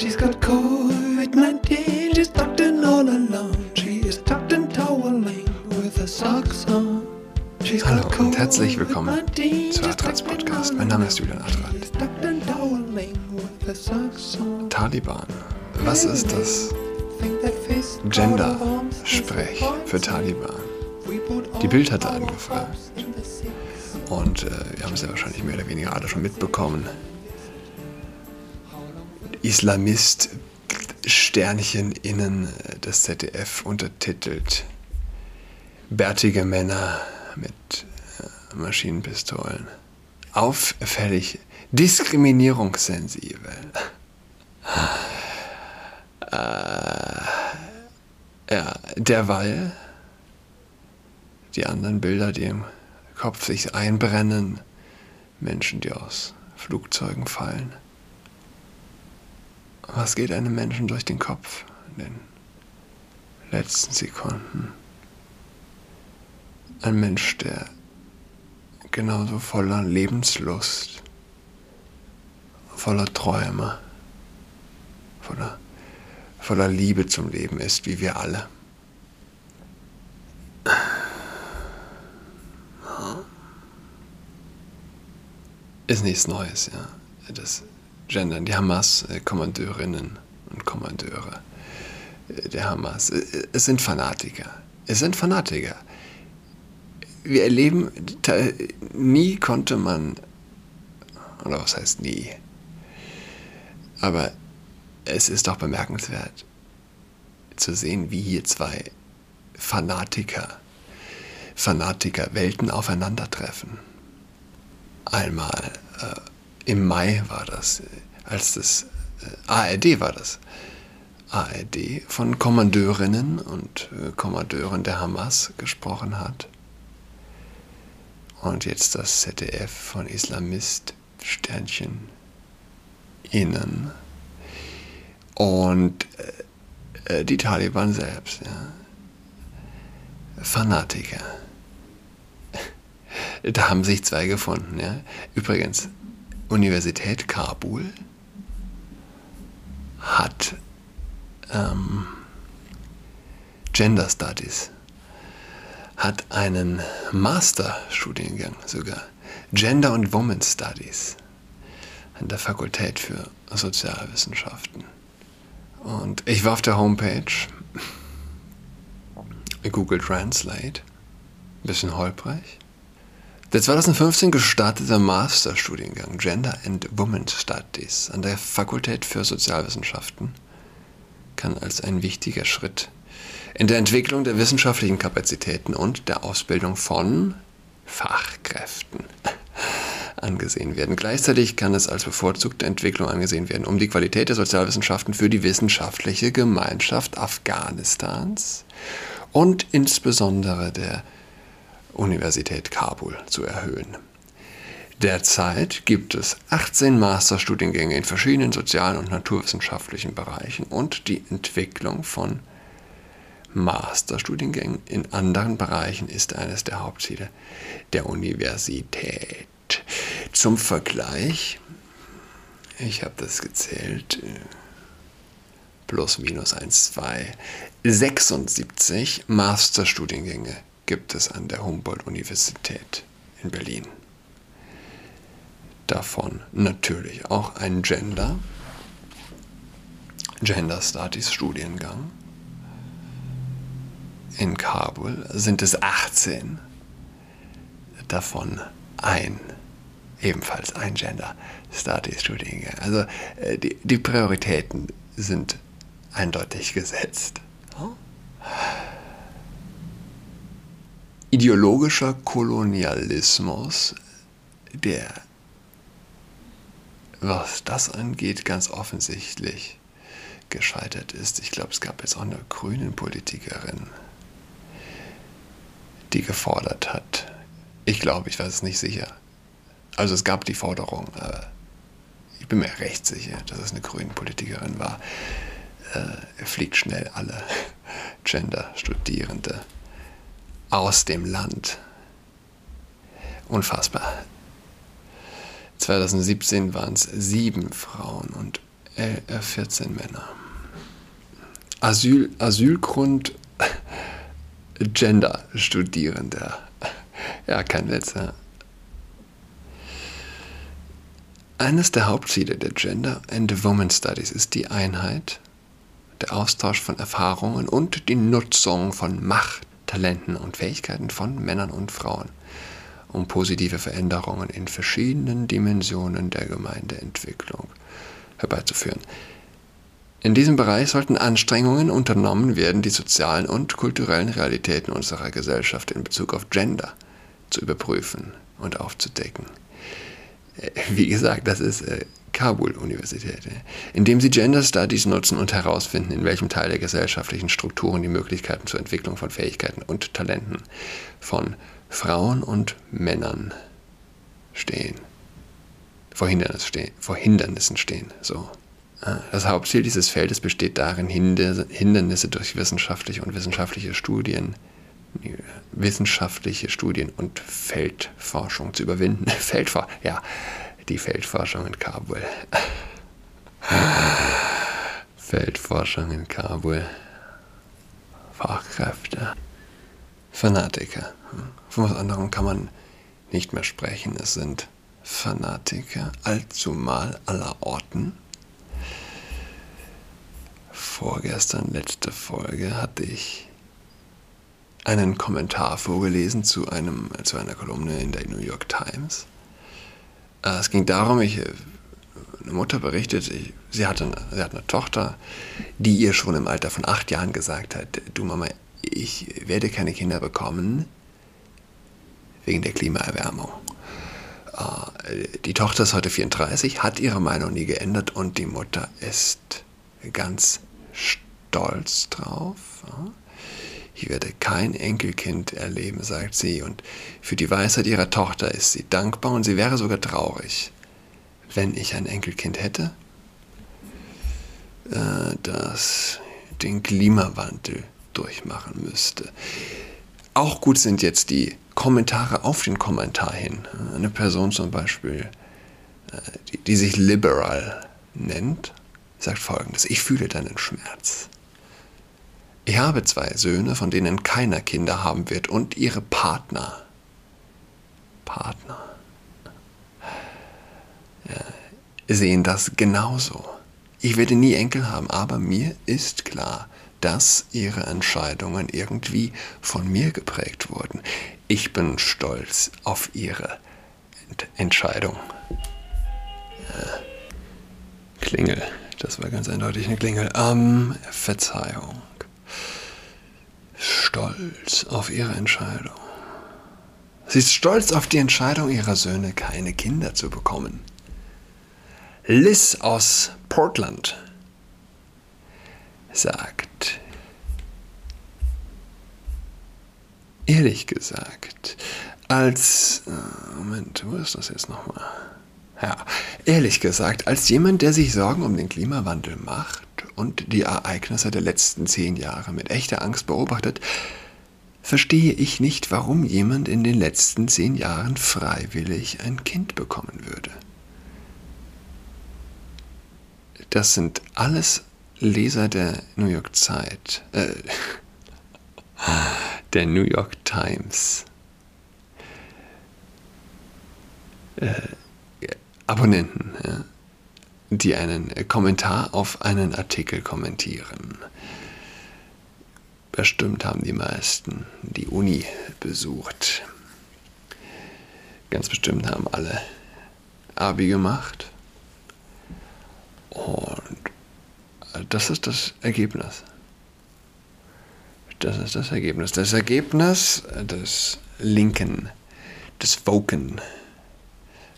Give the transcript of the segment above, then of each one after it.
She's got COVID-19, she's tucked in all alone. She is tucked in toweling with her socks on. She's Hallo got und herzlich willkommen COVID-19, zu Adrats Podcast. Mein Name ist. Julian Adrat. Taliban. Was ist das Gender-Sprech für Taliban? Die Bild hatte angefragt. Und äh, wir haben es ja wahrscheinlich mehr oder weniger alle schon mitbekommen. Islamist Sternchen innen äh, das ZDF untertitelt Bärtige Männer mit äh, Maschinenpistolen. Auffällig diskriminierungssensibel. äh, ja, derweil die anderen Bilder, die im Kopf sich einbrennen, Menschen, die aus Flugzeugen fallen. Was geht einem Menschen durch den Kopf in den letzten Sekunden? Ein Mensch, der genauso voller Lebenslust, voller Träume, voller, voller Liebe zum Leben ist, wie wir alle. Ist nichts Neues, ja. Das Gendern, die Hamas-Kommandeurinnen und Kommandeure äh, der Hamas, äh, es sind Fanatiker. Es sind Fanatiker. Wir erleben, nie konnte man, oder was heißt nie, aber es ist doch bemerkenswert zu sehen, wie hier zwei Fanatiker, Fanatiker Welten aufeinandertreffen. Einmal äh, im Mai war das, äh, als das äh, ARD war das. ARD von Kommandeurinnen und äh, Kommandeuren der Hamas gesprochen hat. Und jetzt das ZDF von Islamist Sternchen innen. Und äh, die Taliban selbst, ja. Fanatiker. Da haben sich zwei gefunden. Ja. Übrigens, Universität Kabul hat ähm, Gender Studies, hat einen Masterstudiengang sogar, Gender und Women Studies an der Fakultät für Sozialwissenschaften. Und ich war auf der Homepage, Google Translate, bisschen holprig. Der 2015 gestartete Masterstudiengang Gender and Women Studies an der Fakultät für Sozialwissenschaften kann als ein wichtiger Schritt in der Entwicklung der wissenschaftlichen Kapazitäten und der Ausbildung von Fachkräften angesehen werden. Gleichzeitig kann es als bevorzugte Entwicklung angesehen werden, um die Qualität der Sozialwissenschaften für die wissenschaftliche Gemeinschaft Afghanistans und insbesondere der Universität Kabul zu erhöhen. Derzeit gibt es 18 Masterstudiengänge in verschiedenen sozialen und naturwissenschaftlichen Bereichen und die Entwicklung von Masterstudiengängen in anderen Bereichen ist eines der Hauptziele der Universität. Zum Vergleich, ich habe das gezählt, äh, plus minus 1, 2, 76 Masterstudiengänge gibt es an der Humboldt-Universität in Berlin. Davon natürlich auch ein Gender, Gender Studies Studiengang. In Kabul sind es 18, davon ein, ebenfalls ein Gender Studies Studiengang. Also äh, die, die Prioritäten sind eindeutig gesetzt. Ideologischer Kolonialismus, der, was das angeht, ganz offensichtlich gescheitert ist. Ich glaube, es gab jetzt auch eine grünen Politikerin, die gefordert hat. Ich glaube, ich weiß es nicht sicher. Also es gab die Forderung, aber ich bin mir recht sicher, dass es eine grüne Politikerin war. Äh, fliegt schnell alle Gender-Studierende aus dem Land. Unfassbar. 2017 waren es sieben Frauen und äh, 14 Männer. Asyl, Asylgrund Gender-Studierender. Ja, kein Witz, ja. Eines der Hauptziele der Gender and Women Studies ist die Einheit, der Austausch von Erfahrungen und die Nutzung von Macht, Talenten und Fähigkeiten von Männern und Frauen, um positive Veränderungen in verschiedenen Dimensionen der Gemeindeentwicklung herbeizuführen. In diesem Bereich sollten Anstrengungen unternommen werden, die sozialen und kulturellen Realitäten unserer Gesellschaft in Bezug auf Gender zu überprüfen und aufzudecken. Äh, wie gesagt, das ist äh, Kabul-Universität, indem sie Gender Studies nutzen und herausfinden, in welchem Teil der gesellschaftlichen Strukturen die Möglichkeiten zur Entwicklung von Fähigkeiten und Talenten von Frauen und Männern stehen. Vor, Hindernis stehen, vor Hindernissen stehen. So. Äh, das Hauptziel dieses Feldes besteht darin, Hindernisse durch wissenschaftliche und wissenschaftliche Studien wissenschaftliche Studien und Feldforschung zu überwinden. Feldfor ja, die Feldforschung in Kabul. Feldforschung in Kabul. Fachkräfte. Fanatiker. Von was anderem kann man nicht mehr sprechen. Es sind Fanatiker, allzumal aller Orten. Vorgestern, letzte Folge, hatte ich einen Kommentar vorgelesen zu, einem, zu einer Kolumne in der New York Times. Äh, es ging darum, ich, eine Mutter berichtet, ich, sie, hatte sie hat eine Tochter, die ihr schon im Alter von acht Jahren gesagt hat, du Mama, ich werde keine Kinder bekommen wegen der Klimaerwärmung. Äh, die Tochter ist heute 34, hat ihre Meinung nie geändert und die Mutter ist ganz stolz drauf. Ich werde kein Enkelkind erleben, sagt sie, und für die Weisheit ihrer Tochter ist sie dankbar und sie wäre sogar traurig, wenn ich ein Enkelkind hätte, äh, das den Klimawandel durchmachen müsste. Auch gut sind jetzt die Kommentare auf den Kommentar hin. Eine Person zum Beispiel, äh, die, die sich liberal nennt, sagt folgendes, ich fühle deinen Schmerz. Ich habe zwei Söhne, von denen keiner Kinder haben wird, und ihre Partner. Partner. Ja, sehen das genauso. Ich werde nie Enkel haben, aber mir ist klar, dass ihre Entscheidungen irgendwie von mir geprägt wurden. Ich bin stolz auf ihre Ent Entscheidung. Ja. Klingel, das war ganz eindeutig eine Klingel. Ähm, Verzeihung stolz auf ihre Entscheidung. Sie ist stolz auf die Entscheidung ihrer Söhne, keine Kinder zu bekommen. Liz aus Portland sagt, ehrlich gesagt, als, äh, Moment, wo ist das jetzt nochmal? Ja, ehrlich gesagt, als jemand, der sich Sorgen um den Klimawandel macht, und die Ereignisse der letzten zehn Jahre mit echter Angst beobachtet, verstehe ich nicht, warum jemand in den letzten zehn Jahren freiwillig ein Kind bekommen würde. Das sind alles Leser der New York Zeit, äh, der New York Times. Äh, Abonnenten. Die einen Kommentar auf einen Artikel kommentieren. Bestimmt haben die meisten die Uni besucht. Ganz bestimmt haben alle Abi gemacht. Und das ist das Ergebnis. Das ist das Ergebnis. Das Ergebnis des linken, des woken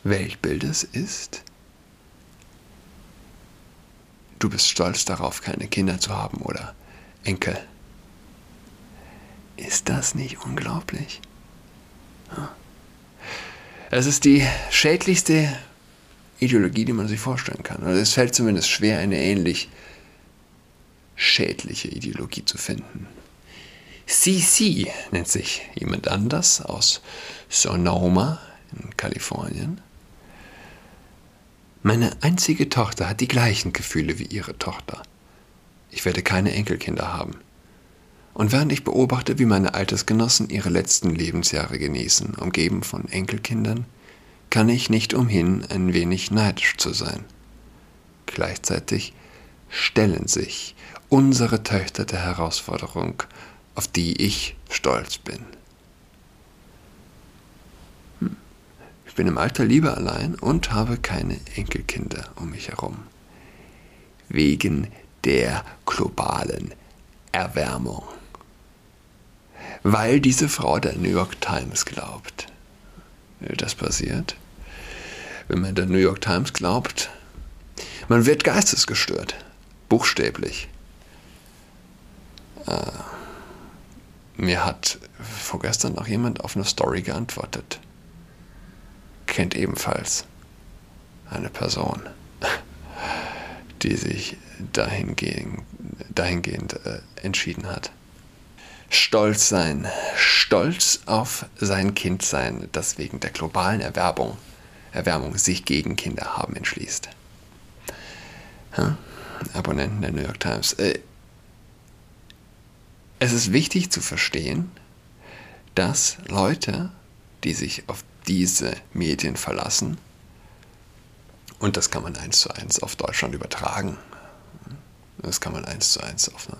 Weltbildes ist, Du bist stolz darauf, keine Kinder zu haben oder Enkel. Ist das nicht unglaublich? Es ist die schädlichste Ideologie, die man sich vorstellen kann. Oder es fällt zumindest schwer, eine ähnlich schädliche Ideologie zu finden. CC nennt sich jemand anders aus Sonoma in Kalifornien. Meine einzige Tochter hat die gleichen Gefühle wie ihre Tochter. Ich werde keine Enkelkinder haben. Und während ich beobachte, wie meine Altersgenossen ihre letzten Lebensjahre genießen, umgeben von Enkelkindern, kann ich nicht umhin, ein wenig neidisch zu sein. Gleichzeitig stellen sich unsere Töchter der Herausforderung, auf die ich stolz bin. Ich bin im Alter lieber allein und habe keine Enkelkinder um mich herum. Wegen der globalen Erwärmung. Weil diese Frau der New York Times glaubt. Das passiert, wenn man der New York Times glaubt. Man wird geistesgestört. Buchstäblich. Äh, mir hat vorgestern noch jemand auf eine Story geantwortet. Kennt ebenfalls eine Person, die sich dahingehend, dahingehend äh, entschieden hat. Stolz sein, stolz auf sein Kind sein, das wegen der globalen Erwerbung, Erwärmung sich gegen Kinder haben entschließt. Ja? Abonnenten der New York Times. Äh, es ist wichtig zu verstehen, dass Leute, die sich auf diese Medien verlassen, und das kann man eins zu eins auf Deutschland übertragen, das kann man eins zu eins auf eine,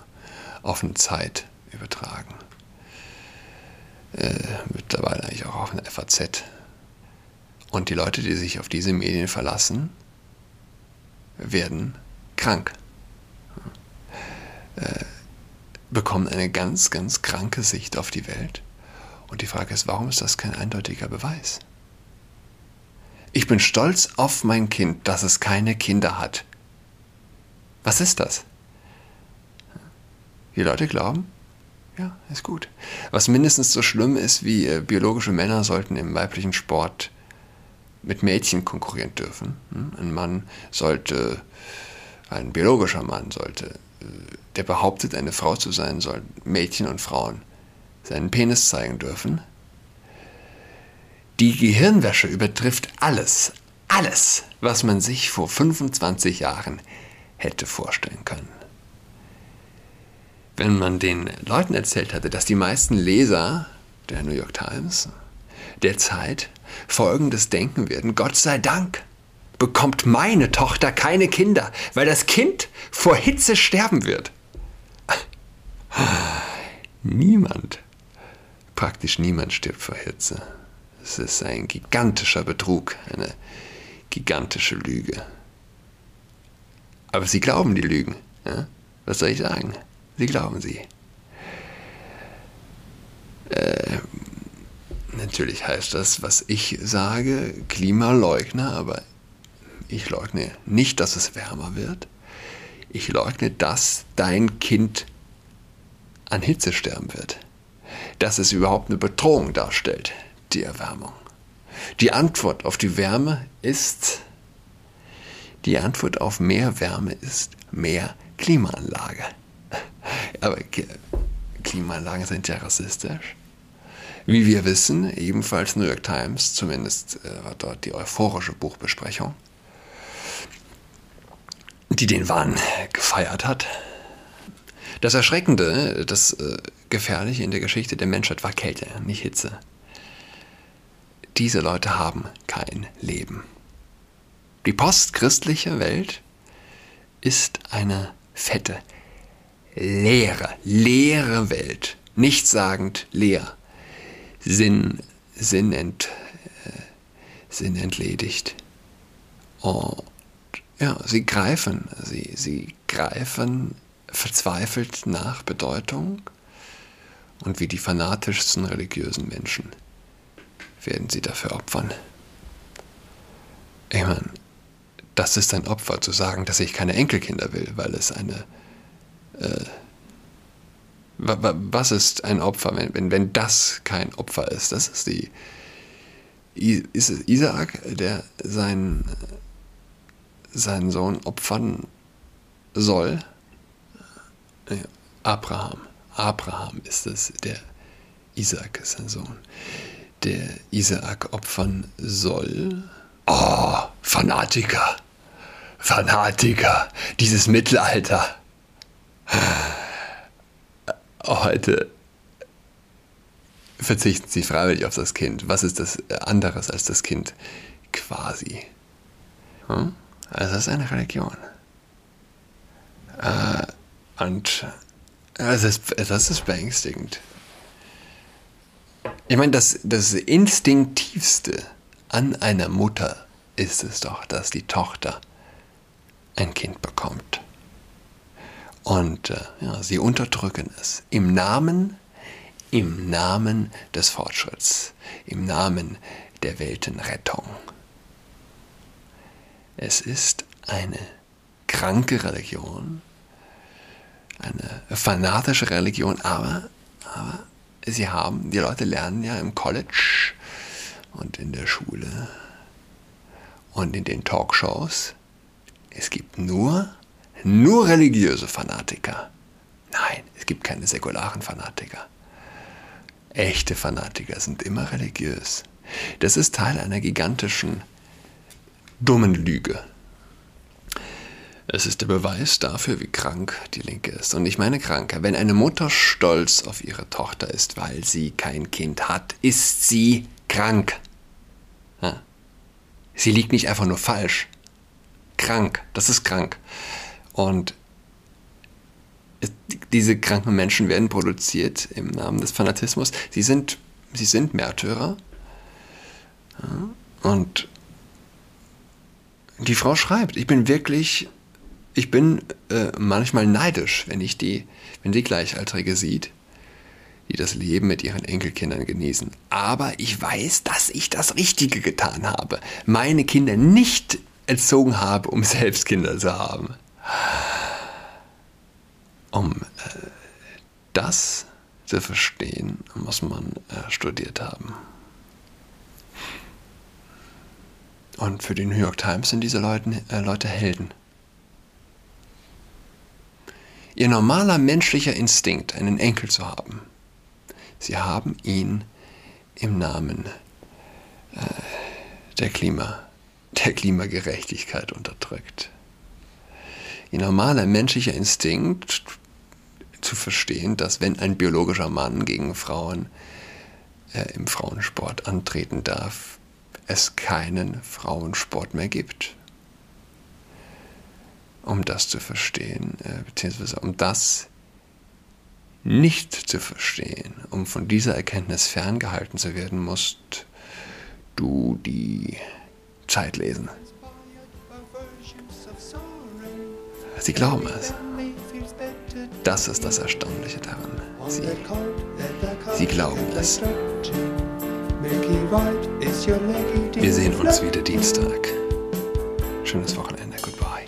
auf eine Zeit übertragen, äh, mittlerweile eigentlich auch auf eine FAZ. Und die Leute, die sich auf diese Medien verlassen, werden krank. Äh, bekommen eine ganz, ganz kranke Sicht auf die Welt. Und die Frage ist, warum ist das kein eindeutiger Beweis? Ich bin stolz auf mein Kind, dass es keine Kinder hat. Was ist das? Die Leute glauben, ja, ist gut. Was mindestens so schlimm ist wie äh, biologische Männer sollten im weiblichen Sport mit Mädchen konkurrieren dürfen. Hm? Ein Mann sollte, ein biologischer Mann sollte, äh, der behauptet, eine Frau zu sein, soll Mädchen und Frauen seinen Penis zeigen dürfen. Die Gehirnwäsche übertrifft alles, alles, was man sich vor 25 Jahren hätte vorstellen können. Wenn man den Leuten erzählt hatte, dass die meisten Leser der New York Times der Zeit folgendes denken werden, Gott sei Dank bekommt meine Tochter keine Kinder, weil das Kind vor Hitze sterben wird. Niemand, praktisch niemand stirbt vor Hitze. Es ist ein gigantischer Betrug, eine gigantische Lüge. Aber sie glauben die Lügen. Ja? Was soll ich sagen? Sie glauben sie. Äh, Natürlich heißt das, was ich sage, Klimaleugner, aber ich leugne nicht, dass es wärmer wird. Ich leugne, dass dein Kind an Hitze sterben wird. Dass es überhaupt eine Bedrohung darstellt, die Erwärmung. Die Antwort auf die Wärme ist, die Antwort auf mehr Wärme ist mehr Klimaanlage. Aber Klimaanlagen sind ja rassistisch. Wie wir wissen, ebenfalls New York Times, zumindest äh, war dort die euphorische Buchbesprechung, die den Wahn gefeiert hat. Das Erschreckende, das äh, Gefährliche in der Geschichte der Menschheit war Kälte, nicht Hitze. Diese Leute haben kein Leben. Die postchristliche Welt ist eine fette, leere, leere Welt. Nichtssagend leer. Sinn, Sinn, ent, äh, Sinn entledigt. Und ja, sie greifen, sie, sie greifen verzweifelt nach Bedeutung und wie die fanatischsten religiösen Menschen werden sie dafür opfern. Ich meine, das ist ein Opfer zu sagen, dass ich keine Enkelkinder will, weil es eine äh, was ist ein Opfer, wenn, wenn, wenn das kein Opfer ist? Das ist die. Ist es Isaak, der seinen, seinen Sohn opfern soll? Abraham. Abraham ist es, der Isaak ist sein Sohn. Der Isaak opfern soll. Oh, Fanatiker. Fanatiker, dieses Mittelalter. Heute verzichten Sie freiwillig auf das Kind. Was ist das anderes als das Kind? Quasi. Hm? Also das ist eine Religion. Äh, und das ist, das ist beängstigend. Ich meine, das, das Instinktivste an einer Mutter ist es doch, dass die Tochter ein Kind bekommt. Und äh, ja, sie unterdrücken es im Namen, im Namen des Fortschritts, im Namen der Weltenrettung. Es ist eine kranke Religion, eine fanatische Religion, aber, aber sie haben, die Leute lernen ja im College und in der Schule und in den Talkshows, es gibt nur, nur religiöse Fanatiker. Nein, es gibt keine säkularen Fanatiker. Echte Fanatiker sind immer religiös. Das ist Teil einer gigantischen, dummen Lüge. Es ist der Beweis dafür, wie krank die Linke ist. Und ich meine kranker. Wenn eine Mutter stolz auf ihre Tochter ist, weil sie kein Kind hat, ist sie krank. Sie liegt nicht einfach nur falsch. Krank. Das ist krank. Und diese kranken Menschen werden produziert im Namen des Fanatismus. Sie sind, sie sind Märtyrer. Und die Frau schreibt, ich bin wirklich ich bin äh, manchmal neidisch, wenn ich die, wenn die Gleichaltrige sieht, die das Leben mit ihren Enkelkindern genießen. Aber ich weiß, dass ich das Richtige getan habe. Meine Kinder nicht erzogen habe, um selbst Kinder zu haben. Um äh, das zu verstehen, muss man äh, studiert haben. Und für die New York Times sind diese Leute, äh, Leute Helden. Ihr normaler menschlicher Instinkt, einen Enkel zu haben. Sie haben ihn im Namen äh, der, Klima, der Klimagerechtigkeit unterdrückt. Ihr normaler menschlicher Instinkt zu verstehen, dass wenn ein biologischer Mann gegen Frauen äh, im Frauensport antreten darf, es keinen Frauensport mehr gibt um das zu verstehen, äh, beziehungsweise um das nicht zu verstehen, um von dieser Erkenntnis ferngehalten zu werden, musst du die Zeit lesen. Sie glauben es. Das ist das Erstaunliche daran. Sie, sie glauben es. Wir sehen uns wieder Dienstag. Schönes Wochenende.